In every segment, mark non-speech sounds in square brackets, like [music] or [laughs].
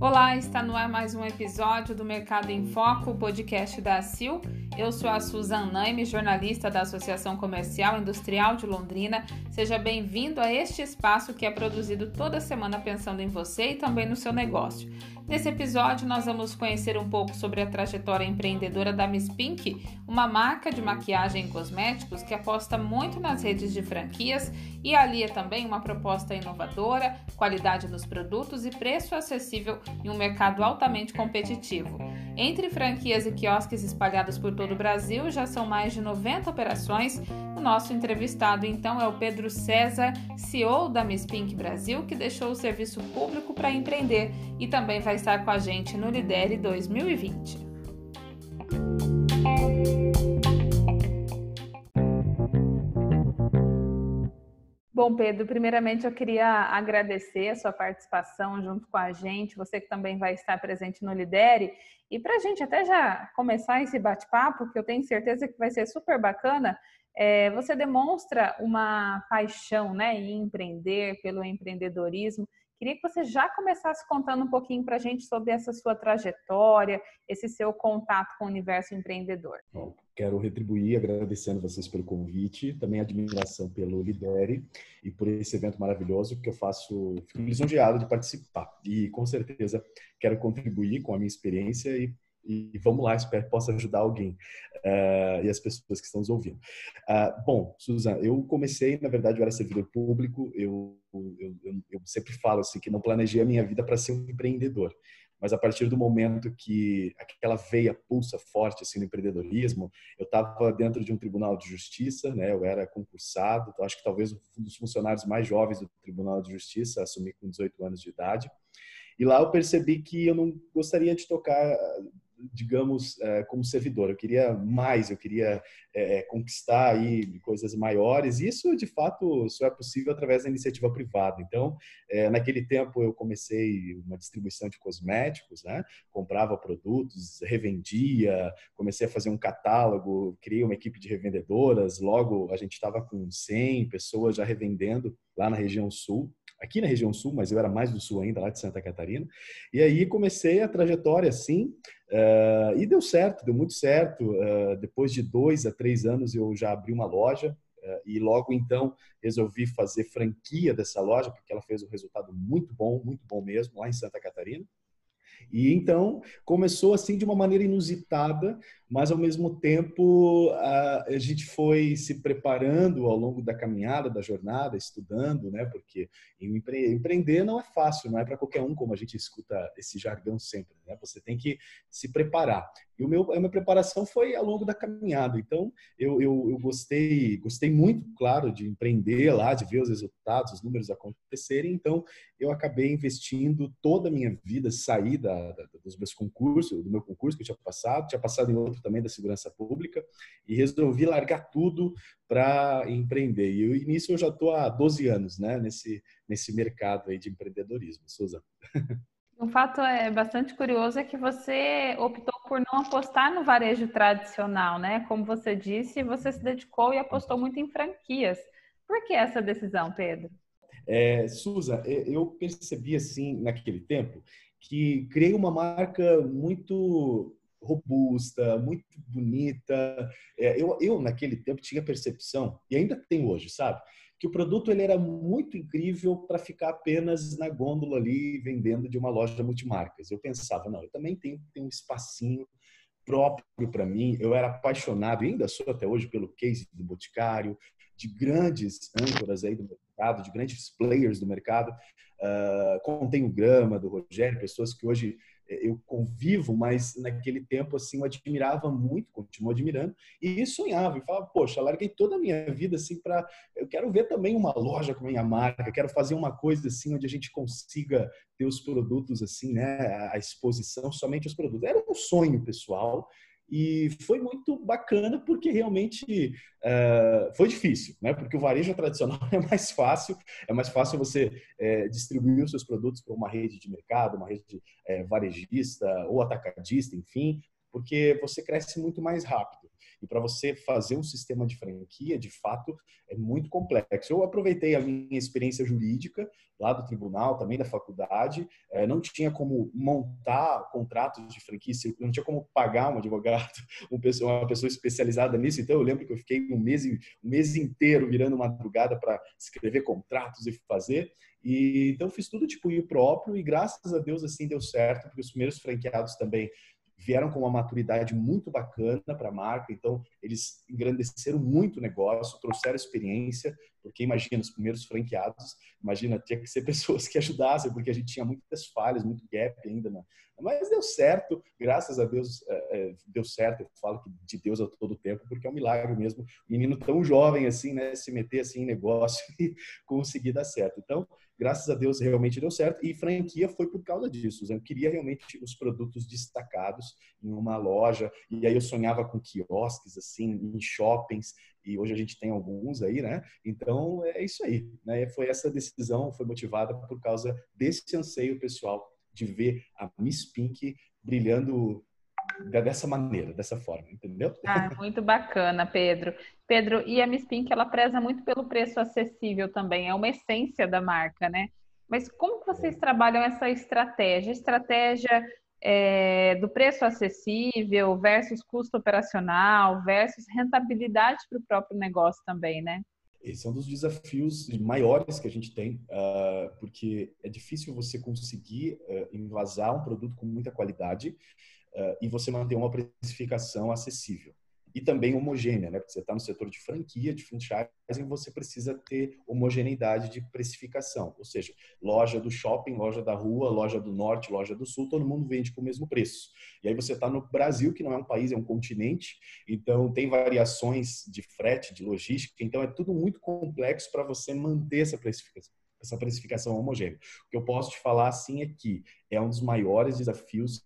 Olá, está no ar mais um episódio do Mercado em Foco, podcast da ACIL. Eu sou a Suzan Naime, jornalista da Associação Comercial Industrial de Londrina. Seja bem-vindo a este espaço que é produzido toda semana pensando em você e também no seu negócio. Nesse episódio, nós vamos conhecer um pouco sobre a trajetória empreendedora da Miss Pink, uma marca de maquiagem e cosméticos que aposta muito nas redes de franquias e alia também uma proposta inovadora, qualidade nos produtos e preço acessível em um mercado altamente competitivo. Entre franquias e quiosques espalhados por o Brasil, já são mais de 90 operações. O nosso entrevistado, então, é o Pedro César, CEO da Miss Pink Brasil, que deixou o serviço público para empreender e também vai estar com a gente no Lidere 2020. Bom, Pedro, primeiramente eu queria agradecer a sua participação junto com a gente, você que também vai estar presente no Lidere. E para a gente até já começar esse bate-papo, que eu tenho certeza que vai ser super bacana, é, você demonstra uma paixão né, em empreender, pelo empreendedorismo. Queria que você já começasse contando um pouquinho para a gente sobre essa sua trajetória, esse seu contato com o universo empreendedor. Bom, quero retribuir agradecendo vocês pelo convite, também admiração pelo Lidere e por esse evento maravilhoso que eu faço, fico lisonjeado de participar. E com certeza quero contribuir com a minha experiência e e vamos lá, espero que possa ajudar alguém uh, e as pessoas que estão nos ouvindo. Uh, bom, Suzana, eu comecei, na verdade, eu era servidor público, eu, eu, eu, sempre falo assim que não planejei a minha vida para ser um empreendedor, mas a partir do momento que aquela veia pulsa forte assim no empreendedorismo, eu estava dentro de um tribunal de justiça, né? Eu era concursado, então acho que talvez um dos funcionários mais jovens do Tribunal de Justiça, assumi com 18 anos de idade. E lá eu percebi que eu não gostaria de tocar digamos, é, como servidor. Eu queria mais, eu queria é, é, conquistar aí coisas maiores. Isso, de fato, só é possível através da iniciativa privada. Então, naquele tempo, eu comecei uma distribuição de cosméticos, né? comprava produtos, revendia, comecei a fazer um catálogo, criei uma equipe de revendedoras. Logo, a gente estava com 100 pessoas já revendendo lá na região sul aqui na região sul, mas eu era mais do sul ainda, lá de Santa Catarina. E aí comecei a trajetória assim, uh, e deu certo, deu muito certo. Uh, depois de dois a três anos eu já abri uma loja, uh, e logo então resolvi fazer franquia dessa loja, porque ela fez um resultado muito bom, muito bom mesmo, lá em Santa Catarina. E então começou assim de uma maneira inusitada, mas ao mesmo tempo a, gente foi se preparando ao longo da caminhada, da jornada, estudando, né? Porque empre empreender não é fácil, não é para qualquer um, como a gente escuta esse jargão sempre, né? Você tem que se preparar. E o meu, a minha preparação foi ao longo da caminhada. Então, eu, eu, eu gostei, gostei muito, claro, de empreender lá, de ver os resultados, os números acontecerem. Então, eu acabei investindo toda a minha vida, da, da, dos meus concursos, do meu concurso que eu tinha passado, tinha passado em outro também da segurança pública e resolvi largar tudo para empreender. E eu, nisso eu já estou há 12 anos, né, nesse, nesse mercado aí de empreendedorismo. Suza. Um fato é bastante curioso é que você optou por não apostar no varejo tradicional, né? Como você disse, você se dedicou e apostou muito em franquias. Por que essa decisão, Pedro? É, Suza, eu percebi assim naquele tempo que criei uma marca muito robusta, muito bonita. É, eu, eu, naquele tempo, tinha percepção, e ainda tem hoje, sabe? Que o produto ele era muito incrível para ficar apenas na gôndola ali, vendendo de uma loja multimarcas. Eu pensava, não, eu também tenho ter um espacinho próprio para mim. Eu era apaixonado, ainda sou até hoje, pelo case do Boticário, de grandes âncoras aí do mercado, de grandes players do mercado. Uh, contém o Grama, do Rogério, pessoas que hoje eu convivo, mas naquele tempo assim eu admirava muito, continuo admirando e sonhava e falava, poxa, larguei toda a minha vida assim para eu quero ver também uma loja com a minha marca, quero fazer uma coisa assim onde a gente consiga ter os produtos assim, né, a exposição somente os produtos. Era um sonho pessoal e foi muito bacana porque realmente uh, foi difícil, né? Porque o varejo tradicional [laughs] é mais fácil, é mais fácil você é, distribuir os seus produtos para uma rede de mercado, uma rede é, varejista ou atacadista, enfim, porque você cresce muito mais rápido. E para você fazer um sistema de franquia, de fato, é muito complexo. Eu aproveitei a minha experiência jurídica lá do tribunal, também da faculdade, é, não tinha como montar contratos de franquia, não tinha como pagar um advogado, [laughs] uma pessoa, uma pessoa especializada nisso. Então eu lembro que eu fiquei um mês, um mês inteiro virando madrugada para escrever contratos e fazer. E então fiz tudo tipo ir próprio e graças a Deus assim deu certo, porque os primeiros franqueados também vieram com uma maturidade muito bacana para a marca, então eles engrandeceram muito o negócio, trouxeram experiência, porque imagina, os primeiros franqueados, imagina, tinha que ser [laughs] pessoas que ajudassem, porque a gente tinha muitas falhas, muito gap ainda, né? mas deu certo, graças a Deus é, é, deu certo, eu falo que de Deus a todo tempo, porque é um milagre mesmo, menino tão jovem assim, né, se meter assim em negócio [laughs] e conseguir dar certo. Então, graças a Deus realmente deu certo e franquia foi por causa disso. Eu queria realmente os produtos destacados em uma loja e aí eu sonhava com quiosques assim, em shoppings e hoje a gente tem alguns aí, né? Então é isso aí, né? Foi essa decisão foi motivada por causa desse anseio pessoal de ver a Miss Pink brilhando dessa maneira, dessa forma, entendeu? Ah, muito bacana, Pedro. Pedro, e a Miss Pink, ela preza muito pelo preço acessível também, é uma essência da marca, né? Mas como vocês trabalham essa estratégia? Estratégia é, do preço acessível versus custo operacional versus rentabilidade para o próprio negócio também, né? Esse é um dos desafios maiores que a gente tem, uh, porque é difícil você conseguir uh, invasar um produto com muita qualidade uh, e você manter uma precificação acessível. E também homogênea, né? Porque você está no setor de franquia, de franchising, você precisa ter homogeneidade de precificação. Ou seja, loja do shopping, loja da rua, loja do norte, loja do sul, todo mundo vende com o mesmo preço. E aí você está no Brasil, que não é um país, é um continente, então tem variações de frete, de logística, então é tudo muito complexo para você manter essa precificação essa precificação homogênea. O que eu posso te falar assim é que é um dos maiores desafios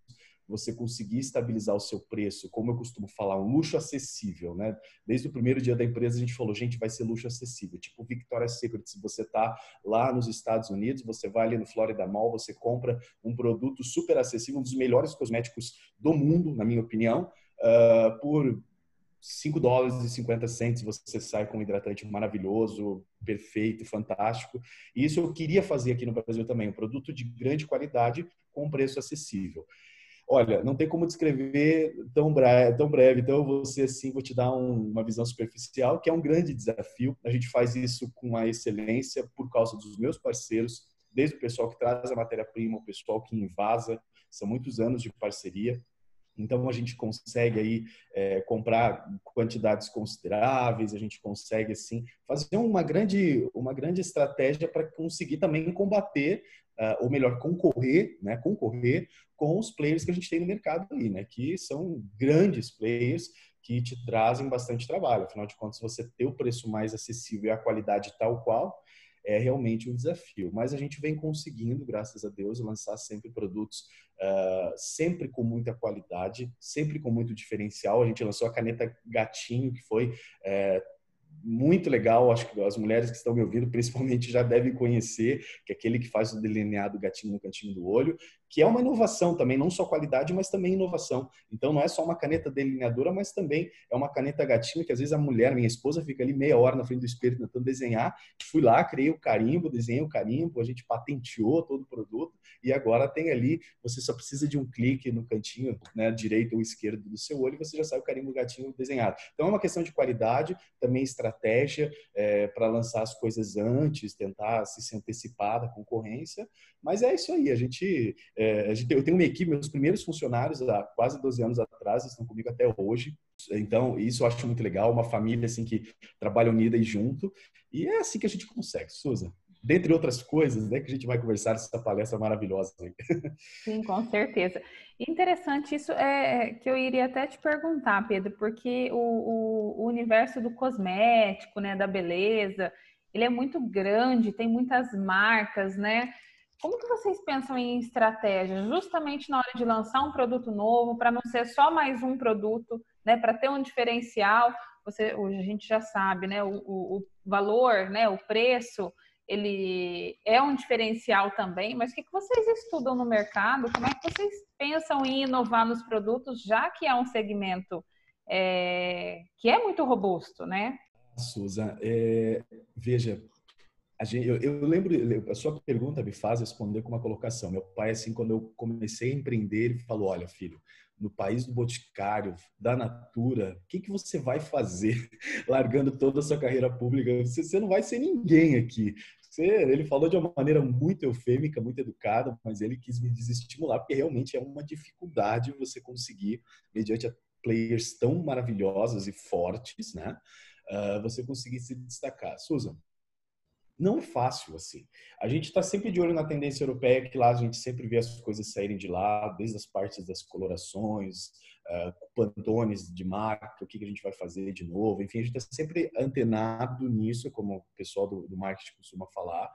você conseguir estabilizar o seu preço, como eu costumo falar, um luxo acessível, né? Desde o primeiro dia da empresa a gente falou, gente, vai ser luxo acessível. Tipo Victoria's Secret, se você tá lá nos Estados Unidos, você vai ali no Florida Mall, você compra um produto super acessível, um dos melhores cosméticos do mundo, na minha opinião, uh, por 5 dólares e 50 centos você sai com um hidratante maravilhoso, perfeito, fantástico. E isso eu queria fazer aqui no Brasil também, um produto de grande qualidade com preço acessível. Olha, não tem como descrever tão breve, tão breve então eu vou assim, vou te dar um, uma visão superficial, que é um grande desafio. A gente faz isso com a excelência por causa dos meus parceiros, desde o pessoal que traz a matéria-prima, o pessoal que invasa, são muitos anos de parceria. Então a gente consegue aí é, comprar quantidades consideráveis, a gente consegue assim fazer uma grande uma grande estratégia para conseguir também combater uh, ou melhor concorrer, né, concorrer com os players que a gente tem no mercado aí, né, que são grandes players que te trazem bastante trabalho. Afinal de contas, você ter o preço mais acessível e a qualidade tal qual é realmente um desafio. Mas a gente vem conseguindo, graças a Deus, lançar sempre produtos uh, sempre com muita qualidade, sempre com muito diferencial. A gente lançou a caneta Gatinho, que foi uh, muito legal, acho que as mulheres que estão me ouvindo [laughs] principalmente já devem conhecer, que é aquele que faz o delineado gatinho no cantinho do olho, que é uma inovação também, não só qualidade, mas também inovação. Então não é só uma caneta delineadora, mas também é uma caneta gatinho que às vezes a mulher, minha esposa, fica ali meia hora na frente do espelho tentando desenhar. Fui lá, criei o carimbo, desenhei o carimbo, a gente patenteou todo o produto e agora tem ali, você só precisa de um clique no cantinho, né, direito ou esquerdo do seu olho e você já sai o carimbo gatinho desenhado. Então é uma questão de qualidade, também estratégia é, para lançar as coisas antes, tentar se antecipar da concorrência, mas é isso aí, a gente é, eu tenho uma equipe, meus primeiros funcionários há quase 12 anos atrás estão comigo até hoje. Então, isso eu acho muito legal, uma família assim que trabalha unida e junto. E é assim que a gente consegue, Suza. Dentre outras coisas, né, que a gente vai conversar nessa palestra maravilhosa. [laughs] Sim, com certeza. Interessante isso é que eu iria até te perguntar, Pedro, porque o, o universo do cosmético, né, da beleza, ele é muito grande, tem muitas marcas, né? Como que vocês pensam em estratégia, justamente na hora de lançar um produto novo, para não ser só mais um produto, né, para ter um diferencial? Você, a gente já sabe, né, o, o, o, valor, né, o preço, ele é um diferencial também, mas o que, que vocês estudam no mercado? Como é que vocês pensam em inovar nos produtos, já que é um segmento é, que é muito robusto, né? Susan, é, veja, Gente, eu, eu, lembro, a sua pergunta me faz responder com uma colocação. Meu pai, assim, quando eu comecei a empreender, ele falou: Olha, filho, no país do boticário, da natura, o que, que você vai fazer [laughs] largando toda a sua carreira pública? Você, você não vai ser ninguém aqui. Você, ele falou de uma maneira muito eufêmica, muito educada, mas ele quis me desestimular, porque realmente é uma dificuldade você conseguir, mediante players tão maravilhosos e fortes, né? Uh, você conseguir se destacar. Susan, não é fácil assim. A gente está sempre de olho na tendência europeia, que lá a gente sempre vê as coisas saírem de lá, desde as partes das colorações, uh, pantones de marca, o que, que a gente vai fazer de novo. Enfim, a gente está sempre antenado nisso, como o pessoal do, do marketing costuma falar.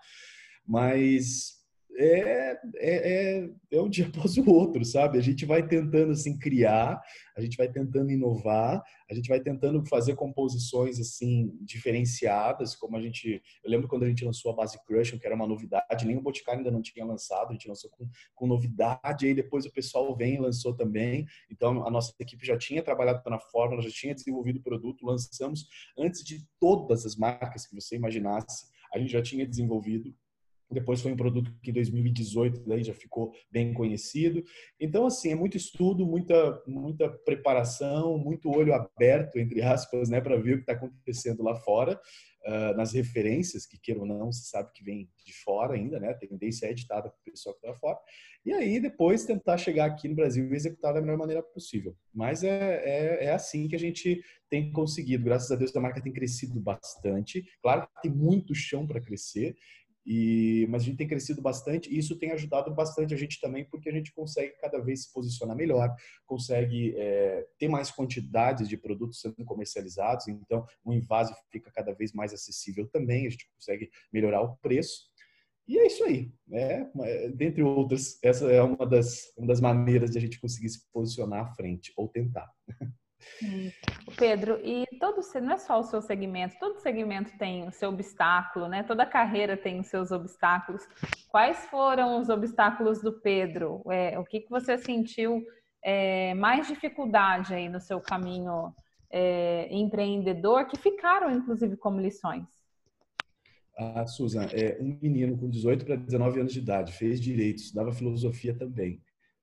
Mas é, é, é um dia [laughs] após o outro, sabe? A gente vai tentando assim criar, a gente vai tentando inovar, a gente vai tentando fazer composições assim diferenciadas, como a gente, eu lembro quando a gente lançou a Base Crush, que era uma novidade, nem o Boticário ainda não tinha lançado, a gente lançou com, com novidade, aí depois o pessoal vem e lançou também. Então a nossa equipe já tinha trabalhado na fórmula, já tinha desenvolvido o produto, lançamos antes de todas as marcas que você imaginasse, a gente já tinha desenvolvido depois foi um produto que em 2018 daí já ficou bem conhecido. Então, assim, é muito estudo, muita, muita preparação, muito olho aberto, entre aspas, né, para ver o que está acontecendo lá fora, uh, nas referências, que queira ou não, se sabe que vem de fora ainda, né? A tendência é editada para o pessoal que está fora. E aí, depois, tentar chegar aqui no Brasil e executar da melhor maneira possível. Mas é, é, é assim que a gente tem conseguido. Graças a Deus, a marca tem crescido bastante. Claro que tem muito chão para crescer e, mas a gente tem crescido bastante e isso tem ajudado bastante a gente também, porque a gente consegue cada vez se posicionar melhor, consegue é, ter mais quantidades de produtos sendo comercializados, então o invase fica cada vez mais acessível também, a gente consegue melhorar o preço. E é isso aí, né? Dentre outras, essa é uma das, uma das maneiras de a gente conseguir se posicionar à frente, ou tentar. [laughs] Hum. Pedro, e todo não é só o seu segmento, todo segmento tem o seu obstáculo, né? Toda carreira tem os seus obstáculos. Quais foram os obstáculos do Pedro? É, o que, que você sentiu é, mais dificuldade aí no seu caminho é, empreendedor, que ficaram inclusive como lições? A Susan é um menino com 18 para 19 anos de idade, fez direito, estudava filosofia também.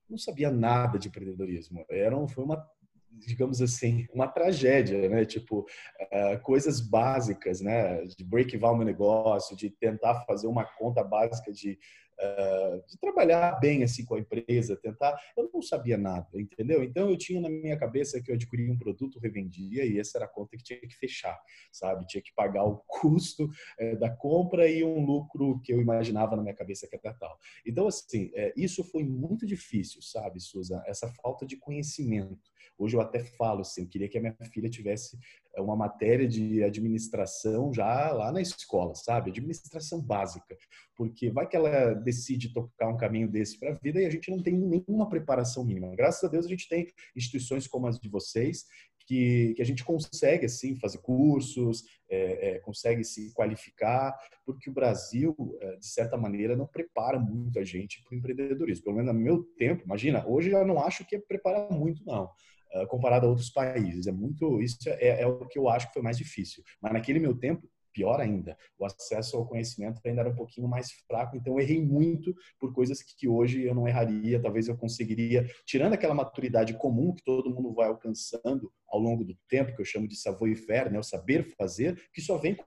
Não sabia nada de empreendedorismo. Era, foi uma digamos assim, uma tragédia, né? Tipo, uh, coisas básicas, né? De break-even meu negócio, de tentar fazer uma conta básica de, uh, de trabalhar bem assim com a empresa, tentar. Eu não sabia nada, entendeu? Então eu tinha na minha cabeça que eu adquiria um produto, revendia e essa era a conta que tinha que fechar, sabe? Tinha que pagar o custo uh, da compra e um lucro que eu imaginava na minha cabeça que era tal. Então, assim, isso foi muito difícil, sabe, Susan? Essa falta de conhecimento. Hoje eu até falo assim, queria que a minha filha tivesse eh, uma matéria de administração já lá na escola, sabe? Administração básica, porque vai que ela decide tocar um caminho desse para a vida e a gente não tem nenhuma preparação mínima. Graças a Deus a gente tem instituições como as de vocês que, que, a gente consegue assim fazer cursos, é, é, consegue se qualificar, porque o Brasil, de certa maneira, não prepara muito a gente para o empreendedorismo. Pelo menos no meu tempo, imagina, hoje eu não acho que é preparar muito, não. Eh, comparado a outros países. É muito, isso é, é, o que eu acho que foi mais difícil. Mas naquele meu tempo, pior ainda, o acesso ao conhecimento ainda era um pouquinho mais fraco, então eu errei muito por coisas que hoje eu não erraria, talvez eu conseguiria, tirando aquela maturidade comum que todo mundo vai alcançando ao longo do tempo, que eu chamo de savoir-faire, né, o saber fazer, que só vem com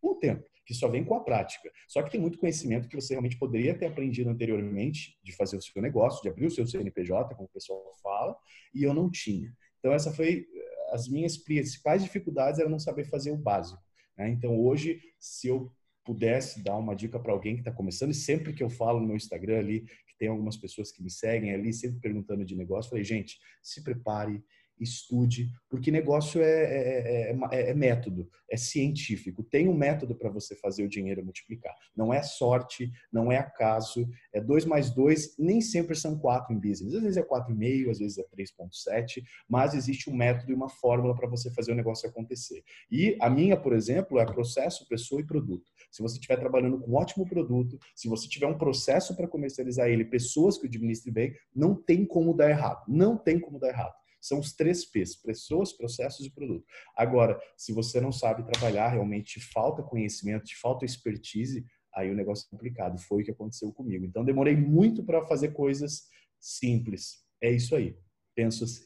o tempo que só vem com a prática. Só que tem muito conhecimento que você realmente poderia ter aprendido anteriormente de fazer o seu negócio, de abrir o seu CNPJ, como o pessoal fala, e eu não tinha. Então essa foi as minhas principais dificuldades era não saber fazer o básico. Né? Então hoje, se eu pudesse dar uma dica para alguém que está começando, e sempre que eu falo no meu Instagram ali, que tem algumas pessoas que me seguem ali, sempre perguntando de negócio, falei, gente, se prepare, estude, porque negócio é, é, é, é, método, é científico. Tem um método para você fazer o dinheiro multiplicar. Não é sorte, não é acaso, é 2 mais 2, nem sempre são 4 em business. Às vezes é 4,5, às vezes é 3,7, mas existe um método e uma fórmula para você fazer o negócio acontecer. E a minha, por exemplo, é processo, pessoa e produto. Se você estiver trabalhando com um ótimo produto, se você tiver um processo para comercializar ele, pessoas que o administrem bem, não tem como dar errado. Não tem como dar errado. São os três P's: pessoas, processos e produto. Agora, se você não sabe trabalhar, realmente falta conhecimento, te falta expertise, aí o negócio é complicado. Foi o que aconteceu comigo. Então, demorei muito para fazer coisas simples. É isso aí. Penso assim.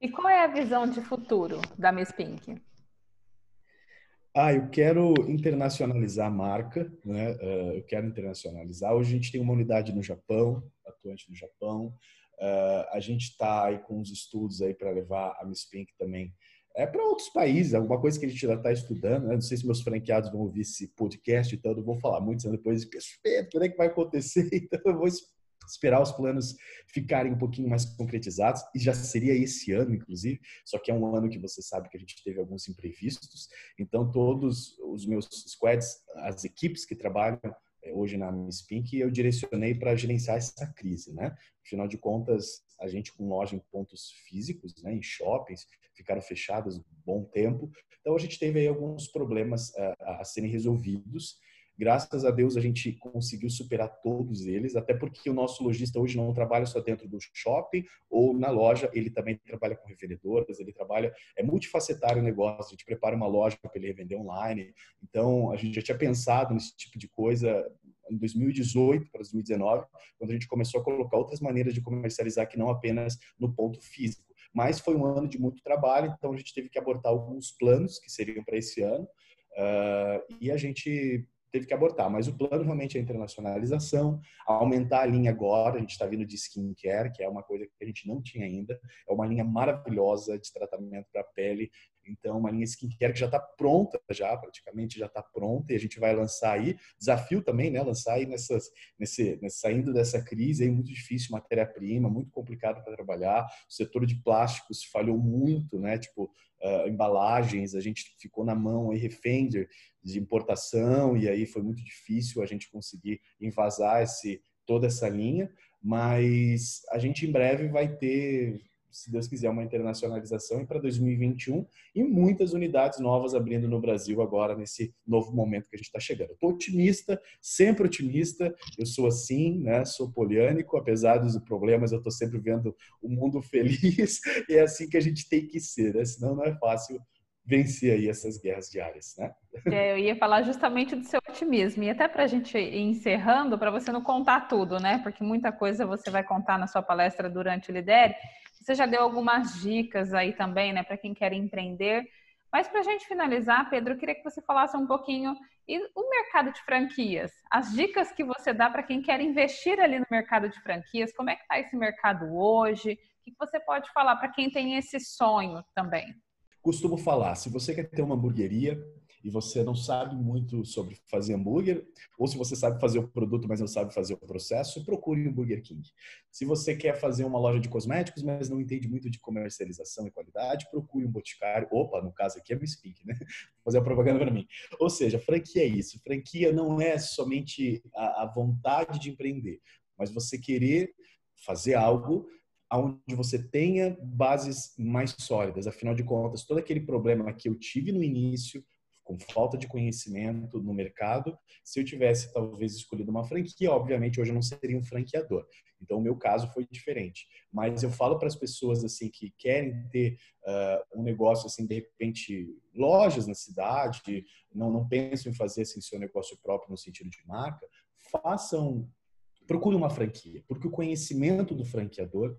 E qual é a visão de futuro da Miss Pink? Ah, eu quero internacionalizar a marca, né? Uh, eu quero internacionalizar. Hoje a gente tem uma unidade no Japão, atuante no Japão. Uh, a gente está aí com uns estudos aí para levar a Miss Pink também é para outros países, alguma coisa que a gente já está estudando. Né? Não sei se meus franqueados vão ouvir esse podcast, então eu não vou falar muito, depois quando é que vai acontecer, [laughs] então eu vou esperar os planos ficarem um pouquinho mais concretizados, e já seria esse ano, inclusive, só que é um ano que você sabe que a gente teve alguns imprevistos, então todos os meus squads, as equipes que trabalham hoje na Miss Pink, eu direcionei para gerenciar essa crise, né? Afinal de contas, a gente com loja em pontos físicos, né, em shoppings, ficaram fechados um bom tempo, então a gente teve aí alguns problemas a, a serem resolvidos Graças a Deus a gente conseguiu superar todos eles, até porque o nosso lojista hoje não trabalha só dentro do shopping ou na loja, ele também trabalha com revendedoras, ele trabalha, é multifacetário o negócio, a gente prepara uma loja para ele revender online. Então, a gente já tinha pensado nesse tipo de coisa em 2018 para 2019, quando a gente começou a colocar outras maneiras de comercializar que não apenas no ponto físico. Mas foi um ano de muito trabalho, então a gente teve que abortar alguns planos que seriam para esse ano. Uh, e a gente teve que abortar. Mas o plano realmente é a internacionalização, aumentar a linha agora. A gente está vindo de skincare, que é uma coisa que a gente não tinha ainda. É uma linha maravilhosa de tratamento para a pele. Então, uma linha skincare que já está pronta, já praticamente já está pronta, e a gente vai lançar aí. Desafio também, né? Lançar aí nessas, nesse, nesse saindo dessa crise aí muito difícil, matéria-prima, muito complicado para trabalhar. O setor de plásticos falhou muito, né? Tipo, uh, embalagens, a gente ficou na mão aí refém de, de importação e aí foi muito difícil a gente conseguir invasar esse, toda essa linha, mas a gente em breve vai ter se Deus quiser, uma internacionalização e para 2021 e muitas unidades novas abrindo no Brasil agora nesse novo momento que a gente está chegando. Estou otimista, sempre otimista. Eu sou assim, né? Sou poliânico, apesar dos problemas, eu estou sempre vendo o mundo [laughs] feliz e é assim que a gente tem que ser, né? Senão não é fácil vencer aí essas guerras diárias, né? É, eu ia falar justamente do seu otimismo e até para a gente ir encerrando, para você não contar tudo, né? Porque muita coisa você vai contar na sua palestra durante o Lidere. Você já deu algumas dicas aí também, né, para quem quer empreender. Mas para a gente finalizar, Pedro, eu queria que você falasse um pouquinho e o mercado de franquias, as dicas que você dá para quem quer investir ali no mercado de franquias, como é que está esse mercado hoje? O que você pode falar para quem tem esse sonho também? Costumo falar, se você quer ter uma hamburgueria, e você não sabe muito sobre fazer hambúrguer, ou se você sabe fazer o produto, mas não sabe fazer o processo, procure um Burger King. Se você quer fazer uma loja de cosméticos, mas não entende muito de comercialização e qualidade, procure um boticário. Opa, no caso aqui é Miss Pink, né? Vou fazer a propaganda para mim. Ou seja, franquia é isso. Franquia não é somente a, a vontade de empreender, mas você querer fazer algo onde você tenha bases mais sólidas. Afinal de contas, todo aquele problema que eu tive no início, com falta de conhecimento no mercado. Se eu tivesse talvez escolhido uma franquia, obviamente hoje eu não seria um franqueador. Então o meu caso foi diferente. Mas eu falo para as pessoas assim que querem ter uh, um negócio assim de repente lojas na cidade, não não pensam em fazer assim seu negócio próprio no sentido de marca, façam procure uma franquia, porque o conhecimento do franqueador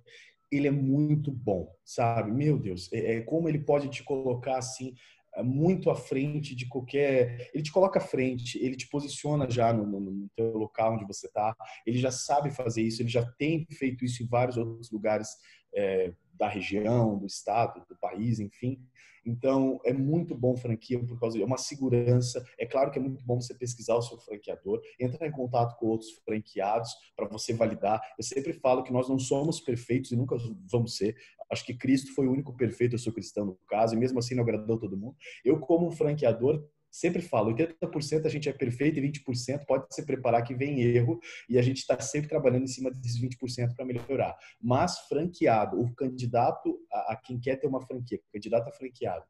ele é muito bom, sabe? Meu Deus, é, é como ele pode te colocar assim muito à frente de qualquer. Ele te coloca à frente, ele te posiciona já no, no, no teu local onde você está. Ele já sabe fazer isso, ele já tem feito isso em vários outros lugares é, da região, do estado, do país, enfim. Então, é muito bom franquia por causa de é uma segurança. É claro que é muito bom você pesquisar o seu franqueador, entrar em contato com outros franqueados para você validar. Eu sempre falo que nós não somos perfeitos e nunca vamos ser. Acho que Cristo foi o único perfeito, eu sou cristão no caso, e mesmo assim não agradou todo mundo. Eu, como franqueador, sempre falo, 80% a gente é perfeito e 20% pode se preparar que vem erro e a gente está sempre trabalhando em cima desses 20% para melhorar. Mas franqueado, o candidato a, a, quem quer ter uma franquia, candidato a franqueado,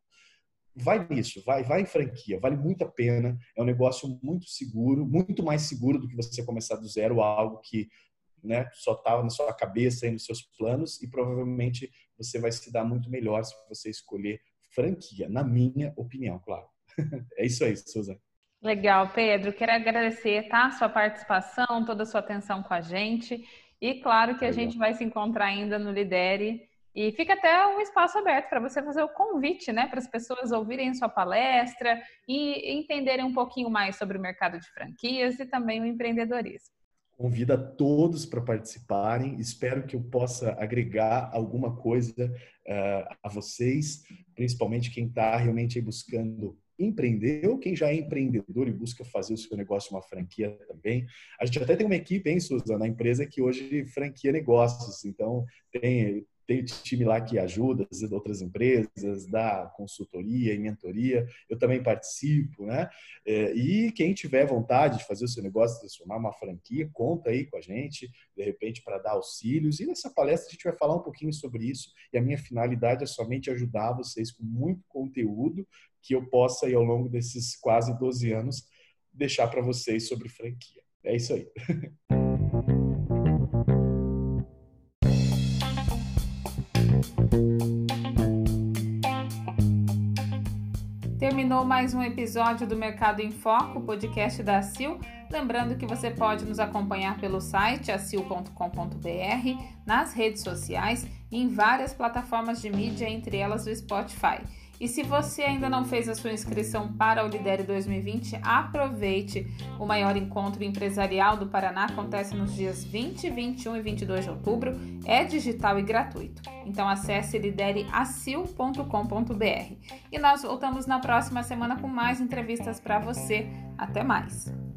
vai nisso, vai, vai em franquia, vale muito a pena, é um negócio muito seguro, muito mais seguro do que você começar do zero algo que né? Só estava na sua cabeça e nos seus planos e provavelmente você vai se dar muito melhor se você escolher franquia, na minha opinião, claro. É isso aí, Suzana. Legal, Pedro. Quero agradecer, tá? Sua participação, toda a sua atenção com a gente. E claro que a Legal. gente vai se encontrar ainda no Lidere. E fica até um espaço aberto para você fazer o convite, né? Para as pessoas ouvirem sua palestra e entenderem um pouquinho mais sobre o mercado de franquias e também o empreendedorismo. Convido a todos para participarem. Espero que eu possa agregar alguma coisa uh, a vocês, principalmente quem está realmente buscando empreender ou quem já é empreendedor e busca fazer o seu negócio uma franquia também. A gente até tem uma equipe, hein, Suzana, na empresa que hoje franquia negócios. Então, tem tem time lá que ajuda as outras empresas, dá consultoria e mentoria. Eu também participo, né? É, e quem tiver vontade de fazer o seu negócio, transformar uma franquia, conta aí com a gente, de repente, para dar auxílios. E nessa palestra a gente vai falar um pouquinho sobre isso. E a minha finalidade é somente ajudar vocês com muito conteúdo que eu possa, aí, ao longo desses quase 12 anos, deixar para vocês sobre franquia. É isso aí. Terminou mais um episódio do Mercado em Foco, podcast da Sil. Lembrando que você pode nos acompanhar pelo site acil.com.br, nas redes sociais e em várias plataformas de mídia, entre elas o Spotify. E se você ainda não fez a sua inscrição para o Lidere 2020, aproveite. O maior encontro empresarial do Paraná acontece nos dias 20, 21 e 22 de outubro. É digital e gratuito. Então acesse lidereacil.com.br. E nós voltamos na próxima semana com mais entrevistas para você. Até mais!